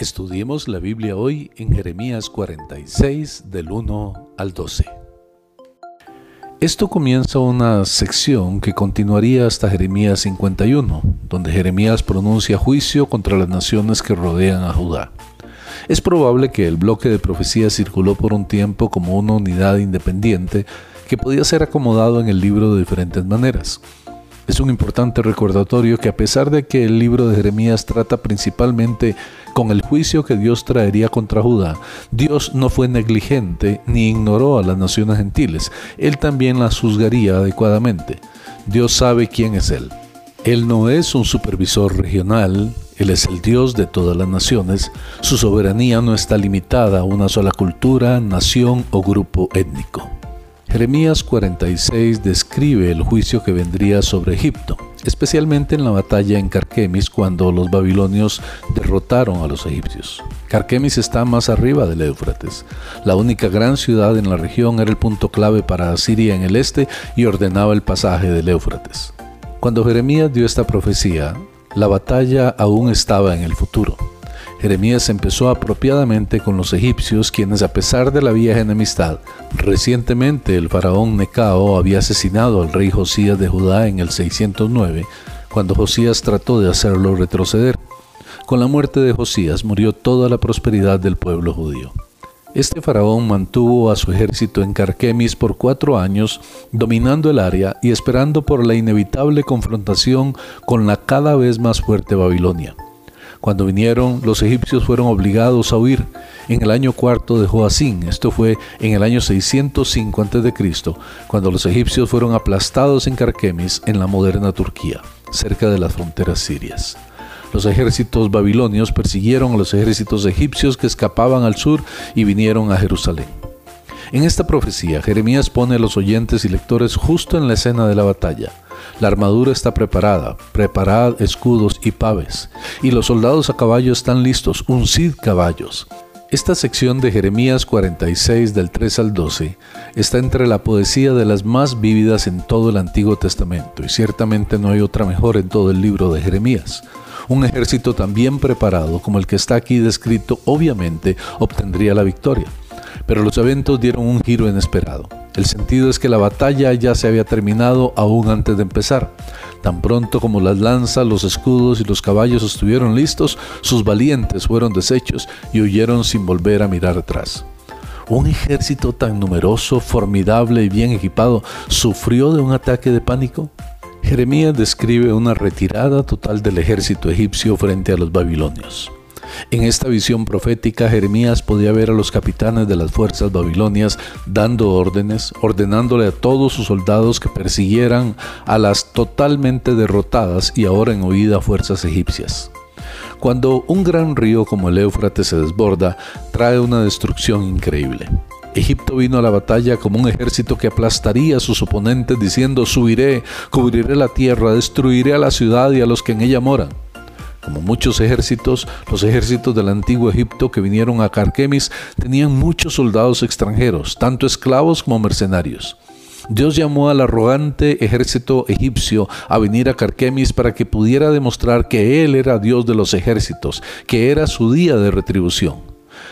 Estudiemos la Biblia hoy en Jeremías 46 del 1 al 12. Esto comienza una sección que continuaría hasta Jeremías 51, donde Jeremías pronuncia juicio contra las naciones que rodean a Judá. Es probable que el bloque de profecía circuló por un tiempo como una unidad independiente que podía ser acomodado en el libro de diferentes maneras. Es un importante recordatorio que a pesar de que el libro de Jeremías trata principalmente con el juicio que Dios traería contra Judá, Dios no fue negligente ni ignoró a las naciones gentiles, Él también las juzgaría adecuadamente. Dios sabe quién es Él. Él no es un supervisor regional, Él es el Dios de todas las naciones, su soberanía no está limitada a una sola cultura, nación o grupo étnico. Jeremías 46 describe el juicio que vendría sobre Egipto, especialmente en la batalla en Carquemis cuando los babilonios derrotaron a los egipcios. Carquemis está más arriba del Éufrates. La única gran ciudad en la región era el punto clave para Asiria en el este y ordenaba el pasaje del Éufrates. Cuando Jeremías dio esta profecía, la batalla aún estaba en el futuro. Jeremías empezó apropiadamente con los egipcios, quienes a pesar de la vieja enemistad, recientemente el faraón Necao había asesinado al rey Josías de Judá en el 609, cuando Josías trató de hacerlo retroceder. Con la muerte de Josías murió toda la prosperidad del pueblo judío. Este faraón mantuvo a su ejército en Carquemis por cuatro años, dominando el área y esperando por la inevitable confrontación con la cada vez más fuerte Babilonia. Cuando vinieron, los egipcios fueron obligados a huir en el año cuarto de Joacín. Esto fue en el año 605 a.C., cuando los egipcios fueron aplastados en Carquemis, en la moderna Turquía, cerca de las fronteras sirias. Los ejércitos babilonios persiguieron a los ejércitos egipcios que escapaban al sur y vinieron a Jerusalén. En esta profecía, Jeremías pone a los oyentes y lectores justo en la escena de la batalla. La armadura está preparada, preparad escudos y paves, y los soldados a caballo están listos, uncid caballos. Esta sección de Jeremías 46 del 3 al 12 está entre la poesía de las más vívidas en todo el Antiguo Testamento y ciertamente no hay otra mejor en todo el libro de Jeremías. Un ejército tan bien preparado como el que está aquí descrito obviamente obtendría la victoria, pero los eventos dieron un giro inesperado. El sentido es que la batalla ya se había terminado aún antes de empezar. Tan pronto como las lanzas, los escudos y los caballos estuvieron listos, sus valientes fueron deshechos y huyeron sin volver a mirar atrás. Un ejército tan numeroso, formidable y bien equipado sufrió de un ataque de pánico. Jeremías describe una retirada total del ejército egipcio frente a los babilonios. En esta visión profética, Jeremías podía ver a los capitanes de las fuerzas babilonias dando órdenes, ordenándole a todos sus soldados que persiguieran a las totalmente derrotadas y ahora en huida fuerzas egipcias. Cuando un gran río como el Éufrates se desborda, trae una destrucción increíble. Egipto vino a la batalla como un ejército que aplastaría a sus oponentes diciendo, subiré, cubriré la tierra, destruiré a la ciudad y a los que en ella moran. Como muchos ejércitos, los ejércitos del antiguo Egipto que vinieron a Carquemis tenían muchos soldados extranjeros, tanto esclavos como mercenarios. Dios llamó al arrogante ejército egipcio a venir a Carquemis para que pudiera demostrar que Él era Dios de los ejércitos, que era su día de retribución.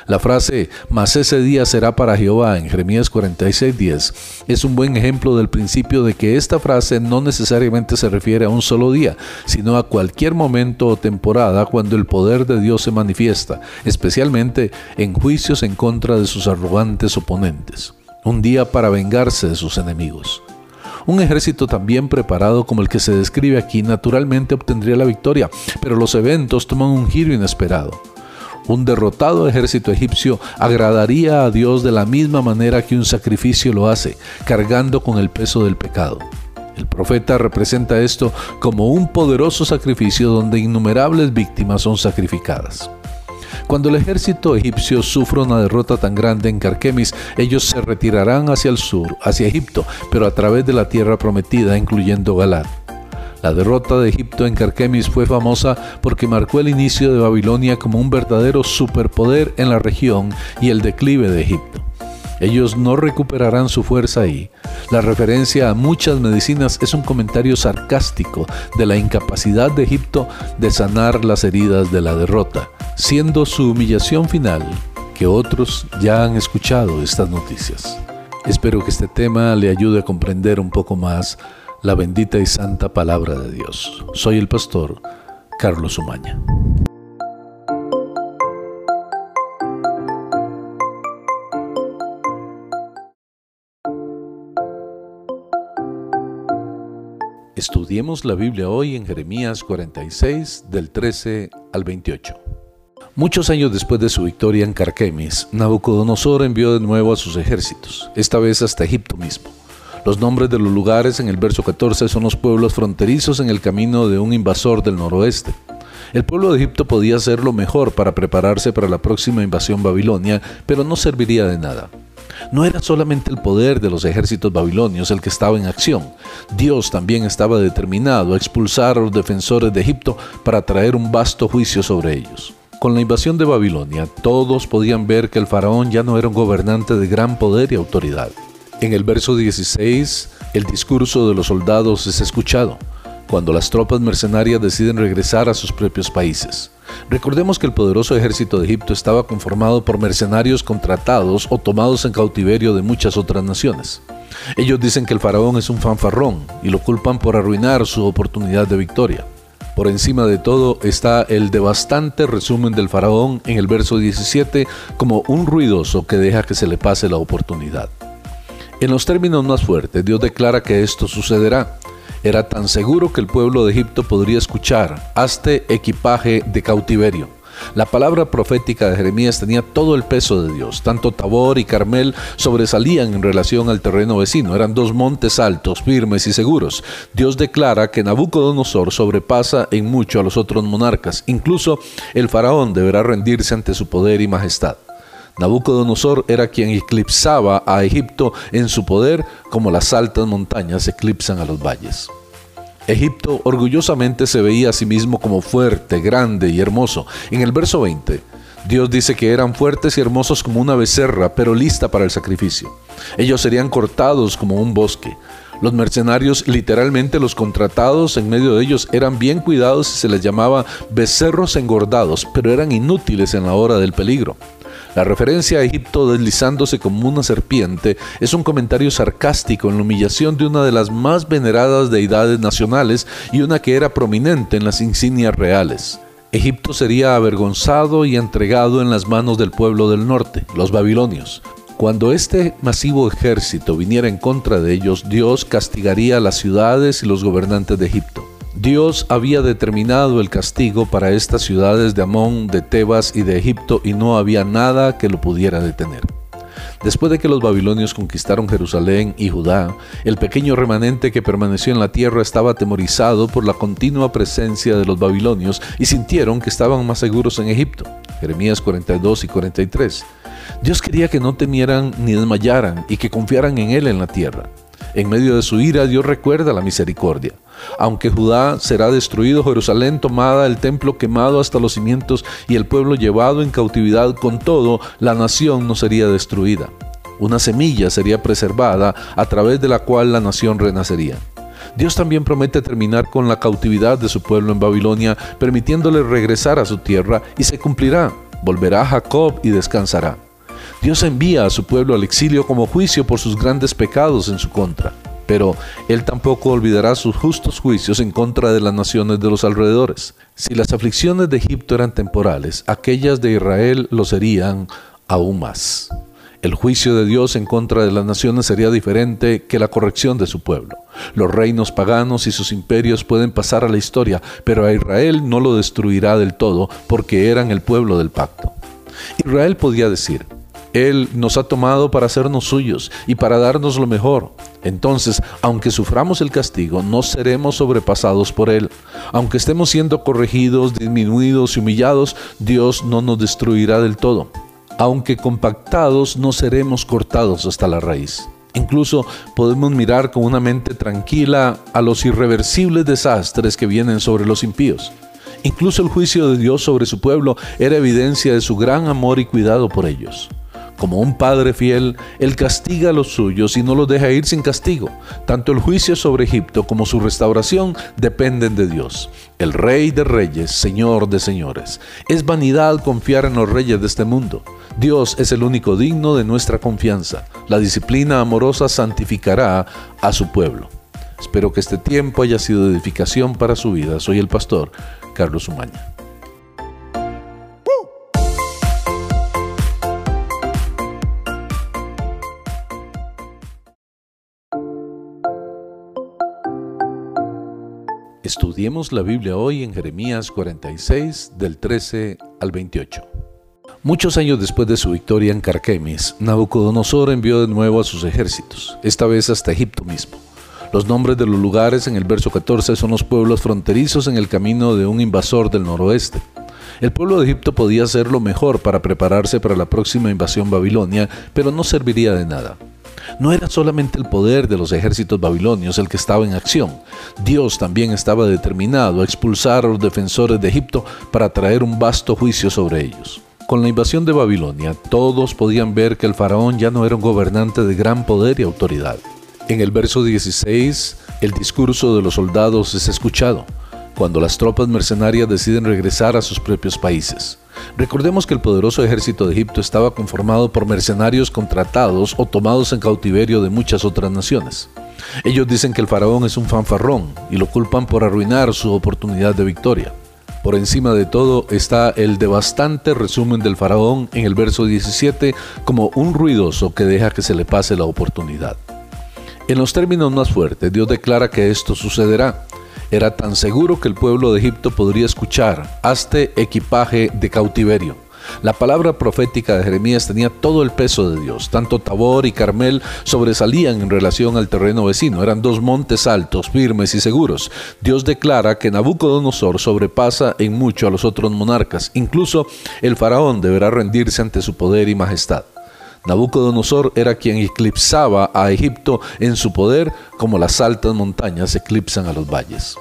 La frase, mas ese día será para Jehová en Jeremías 46:10 es un buen ejemplo del principio de que esta frase no necesariamente se refiere a un solo día, sino a cualquier momento o temporada cuando el poder de Dios se manifiesta, especialmente en juicios en contra de sus arrogantes oponentes. Un día para vengarse de sus enemigos. Un ejército tan bien preparado como el que se describe aquí naturalmente obtendría la victoria, pero los eventos toman un giro inesperado. Un derrotado ejército egipcio agradaría a Dios de la misma manera que un sacrificio lo hace, cargando con el peso del pecado. El profeta representa esto como un poderoso sacrificio donde innumerables víctimas son sacrificadas. Cuando el ejército egipcio sufre una derrota tan grande en Carquemis, ellos se retirarán hacia el sur, hacia Egipto, pero a través de la tierra prometida, incluyendo Galad. La derrota de Egipto en Carquemis fue famosa porque marcó el inicio de Babilonia como un verdadero superpoder en la región y el declive de Egipto. Ellos no recuperarán su fuerza ahí. La referencia a muchas medicinas es un comentario sarcástico de la incapacidad de Egipto de sanar las heridas de la derrota. siendo su humillación final que otros ya han escuchado estas noticias. Espero que este tema le ayude a comprender un poco más la bendita y santa palabra de Dios. Soy el pastor Carlos Umaña. Estudiemos la Biblia hoy en Jeremías 46 del 13 al 28. Muchos años después de su victoria en Carquemis, Nabucodonosor envió de nuevo a sus ejércitos, esta vez hasta Egipto mismo. Los nombres de los lugares en el verso 14 son los pueblos fronterizos en el camino de un invasor del noroeste. El pueblo de Egipto podía hacer lo mejor para prepararse para la próxima invasión babilonia, pero no serviría de nada. No era solamente el poder de los ejércitos babilonios el que estaba en acción. Dios también estaba determinado a expulsar a los defensores de Egipto para traer un vasto juicio sobre ellos. Con la invasión de Babilonia, todos podían ver que el faraón ya no era un gobernante de gran poder y autoridad. En el verso 16, el discurso de los soldados es escuchado, cuando las tropas mercenarias deciden regresar a sus propios países. Recordemos que el poderoso ejército de Egipto estaba conformado por mercenarios contratados o tomados en cautiverio de muchas otras naciones. Ellos dicen que el faraón es un fanfarrón y lo culpan por arruinar su oportunidad de victoria. Por encima de todo está el devastante resumen del faraón en el verso 17 como un ruidoso que deja que se le pase la oportunidad. En los términos más fuertes, Dios declara que esto sucederá. Era tan seguro que el pueblo de Egipto podría escuchar, hazte equipaje de cautiverio. La palabra profética de Jeremías tenía todo el peso de Dios. Tanto Tabor y Carmel sobresalían en relación al terreno vecino. Eran dos montes altos, firmes y seguros. Dios declara que Nabucodonosor sobrepasa en mucho a los otros monarcas. Incluso el faraón deberá rendirse ante su poder y majestad. Nabucodonosor era quien eclipsaba a Egipto en su poder como las altas montañas eclipsan a los valles. Egipto orgullosamente se veía a sí mismo como fuerte, grande y hermoso. En el verso 20, Dios dice que eran fuertes y hermosos como una becerra, pero lista para el sacrificio. Ellos serían cortados como un bosque. Los mercenarios, literalmente los contratados en medio de ellos, eran bien cuidados y se les llamaba becerros engordados, pero eran inútiles en la hora del peligro. La referencia a Egipto deslizándose como una serpiente es un comentario sarcástico en la humillación de una de las más veneradas deidades nacionales y una que era prominente en las insignias reales. Egipto sería avergonzado y entregado en las manos del pueblo del norte, los babilonios. Cuando este masivo ejército viniera en contra de ellos, Dios castigaría a las ciudades y los gobernantes de Egipto. Dios había determinado el castigo para estas ciudades de Amón, de Tebas y de Egipto y no había nada que lo pudiera detener. Después de que los babilonios conquistaron Jerusalén y Judá, el pequeño remanente que permaneció en la tierra estaba atemorizado por la continua presencia de los babilonios y sintieron que estaban más seguros en Egipto. Jeremías 42 y 43. Dios quería que no temieran ni desmayaran y que confiaran en Él en la tierra. En medio de su ira, Dios recuerda la misericordia. Aunque Judá será destruido, Jerusalén tomada, el templo quemado hasta los cimientos y el pueblo llevado en cautividad, con todo, la nación no sería destruida. Una semilla sería preservada a través de la cual la nación renacería. Dios también promete terminar con la cautividad de su pueblo en Babilonia, permitiéndole regresar a su tierra, y se cumplirá. Volverá Jacob y descansará. Dios envía a su pueblo al exilio como juicio por sus grandes pecados en su contra pero él tampoco olvidará sus justos juicios en contra de las naciones de los alrededores. Si las aflicciones de Egipto eran temporales, aquellas de Israel lo serían aún más. El juicio de Dios en contra de las naciones sería diferente que la corrección de su pueblo. Los reinos paganos y sus imperios pueden pasar a la historia, pero a Israel no lo destruirá del todo porque eran el pueblo del pacto. Israel podía decir, Él nos ha tomado para hacernos suyos y para darnos lo mejor. Entonces, aunque suframos el castigo, no seremos sobrepasados por él. Aunque estemos siendo corregidos, disminuidos y humillados, Dios no nos destruirá del todo. Aunque compactados, no seremos cortados hasta la raíz. Incluso podemos mirar con una mente tranquila a los irreversibles desastres que vienen sobre los impíos. Incluso el juicio de Dios sobre su pueblo era evidencia de su gran amor y cuidado por ellos. Como un padre fiel, Él castiga a los suyos y no los deja ir sin castigo. Tanto el juicio sobre Egipto como su restauración dependen de Dios, el Rey de Reyes, Señor de Señores. Es vanidad confiar en los reyes de este mundo. Dios es el único digno de nuestra confianza. La disciplina amorosa santificará a su pueblo. Espero que este tiempo haya sido edificación para su vida. Soy el pastor Carlos Umaña. Estudiemos la Biblia hoy en Jeremías 46 del 13 al 28. Muchos años después de su victoria en Carquemis, Nabucodonosor envió de nuevo a sus ejércitos, esta vez hasta Egipto mismo. Los nombres de los lugares en el verso 14 son los pueblos fronterizos en el camino de un invasor del noroeste. El pueblo de Egipto podía hacer lo mejor para prepararse para la próxima invasión babilonia, pero no serviría de nada. No era solamente el poder de los ejércitos babilonios el que estaba en acción. Dios también estaba determinado a expulsar a los defensores de Egipto para traer un vasto juicio sobre ellos. Con la invasión de Babilonia, todos podían ver que el faraón ya no era un gobernante de gran poder y autoridad. En el verso 16, el discurso de los soldados es escuchado cuando las tropas mercenarias deciden regresar a sus propios países. Recordemos que el poderoso ejército de Egipto estaba conformado por mercenarios contratados o tomados en cautiverio de muchas otras naciones. Ellos dicen que el faraón es un fanfarrón y lo culpan por arruinar su oportunidad de victoria. Por encima de todo está el devastante resumen del faraón en el verso 17 como un ruidoso que deja que se le pase la oportunidad. En los términos más fuertes, Dios declara que esto sucederá era tan seguro que el pueblo de Egipto podría escuchar, hazte equipaje de cautiverio. La palabra profética de Jeremías tenía todo el peso de Dios. Tanto Tabor y Carmel sobresalían en relación al terreno vecino. Eran dos montes altos, firmes y seguros. Dios declara que Nabucodonosor sobrepasa en mucho a los otros monarcas. Incluso el faraón deberá rendirse ante su poder y majestad. Nabucodonosor era quien eclipsaba a Egipto en su poder como las altas montañas eclipsan a los valles.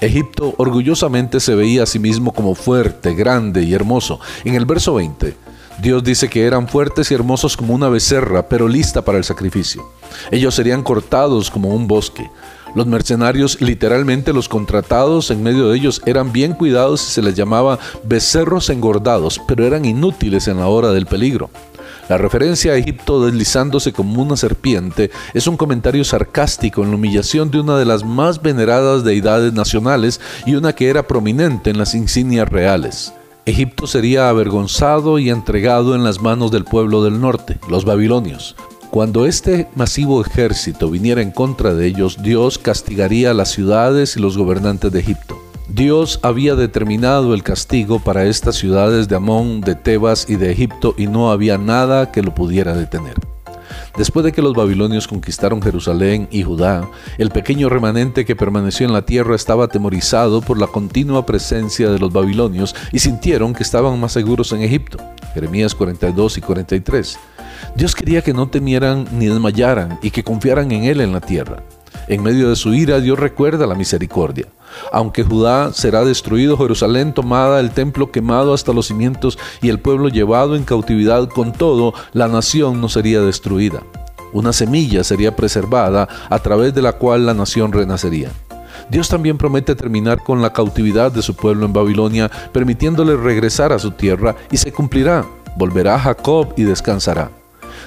Egipto orgullosamente se veía a sí mismo como fuerte, grande y hermoso. En el verso 20, Dios dice que eran fuertes y hermosos como una becerra, pero lista para el sacrificio. Ellos serían cortados como un bosque. Los mercenarios, literalmente los contratados en medio de ellos, eran bien cuidados y se les llamaba becerros engordados, pero eran inútiles en la hora del peligro. La referencia a Egipto deslizándose como una serpiente es un comentario sarcástico en la humillación de una de las más veneradas deidades nacionales y una que era prominente en las insignias reales. Egipto sería avergonzado y entregado en las manos del pueblo del norte, los babilonios. Cuando este masivo ejército viniera en contra de ellos, Dios castigaría a las ciudades y los gobernantes de Egipto. Dios había determinado el castigo para estas ciudades de Amón, de Tebas y de Egipto y no había nada que lo pudiera detener. Después de que los babilonios conquistaron Jerusalén y Judá, el pequeño remanente que permaneció en la tierra estaba atemorizado por la continua presencia de los babilonios y sintieron que estaban más seguros en Egipto. Jeremías 42 y 43. Dios quería que no temieran ni desmayaran y que confiaran en Él en la tierra. En medio de su ira, Dios recuerda la misericordia. Aunque Judá será destruido, Jerusalén tomada, el templo quemado hasta los cimientos y el pueblo llevado en cautividad con todo, la nación no sería destruida. Una semilla sería preservada a través de la cual la nación renacería. Dios también promete terminar con la cautividad de su pueblo en Babilonia, permitiéndole regresar a su tierra, y se cumplirá. Volverá Jacob y descansará.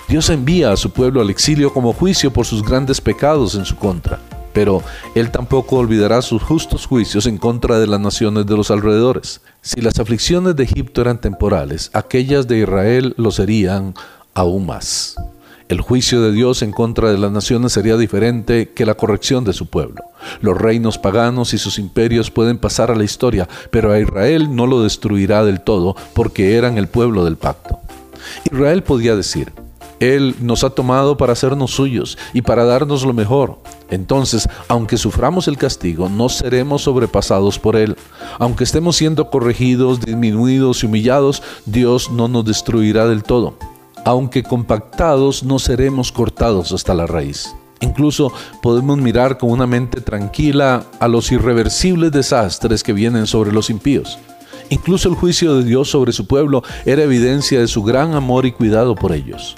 Dios envía a su pueblo al exilio como juicio por sus grandes pecados en su contra, pero Él tampoco olvidará sus justos juicios en contra de las naciones de los alrededores. Si las aflicciones de Egipto eran temporales, aquellas de Israel lo serían aún más. El juicio de Dios en contra de las naciones sería diferente que la corrección de su pueblo. Los reinos paganos y sus imperios pueden pasar a la historia, pero a Israel no lo destruirá del todo porque eran el pueblo del pacto. Israel podía decir, él nos ha tomado para hacernos suyos y para darnos lo mejor. Entonces, aunque suframos el castigo, no seremos sobrepasados por Él. Aunque estemos siendo corregidos, disminuidos y humillados, Dios no nos destruirá del todo. Aunque compactados, no seremos cortados hasta la raíz. Incluso podemos mirar con una mente tranquila a los irreversibles desastres que vienen sobre los impíos. Incluso el juicio de Dios sobre su pueblo era evidencia de su gran amor y cuidado por ellos.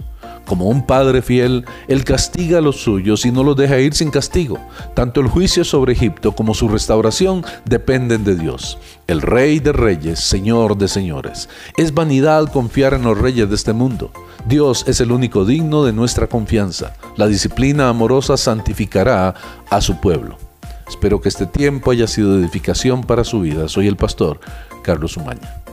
Como un padre fiel, Él castiga a los suyos y no los deja ir sin castigo. Tanto el juicio sobre Egipto como su restauración dependen de Dios, el Rey de Reyes, Señor de Señores. Es vanidad confiar en los reyes de este mundo. Dios es el único digno de nuestra confianza. La disciplina amorosa santificará a su pueblo. Espero que este tiempo haya sido edificación para su vida. Soy el pastor Carlos Umaña.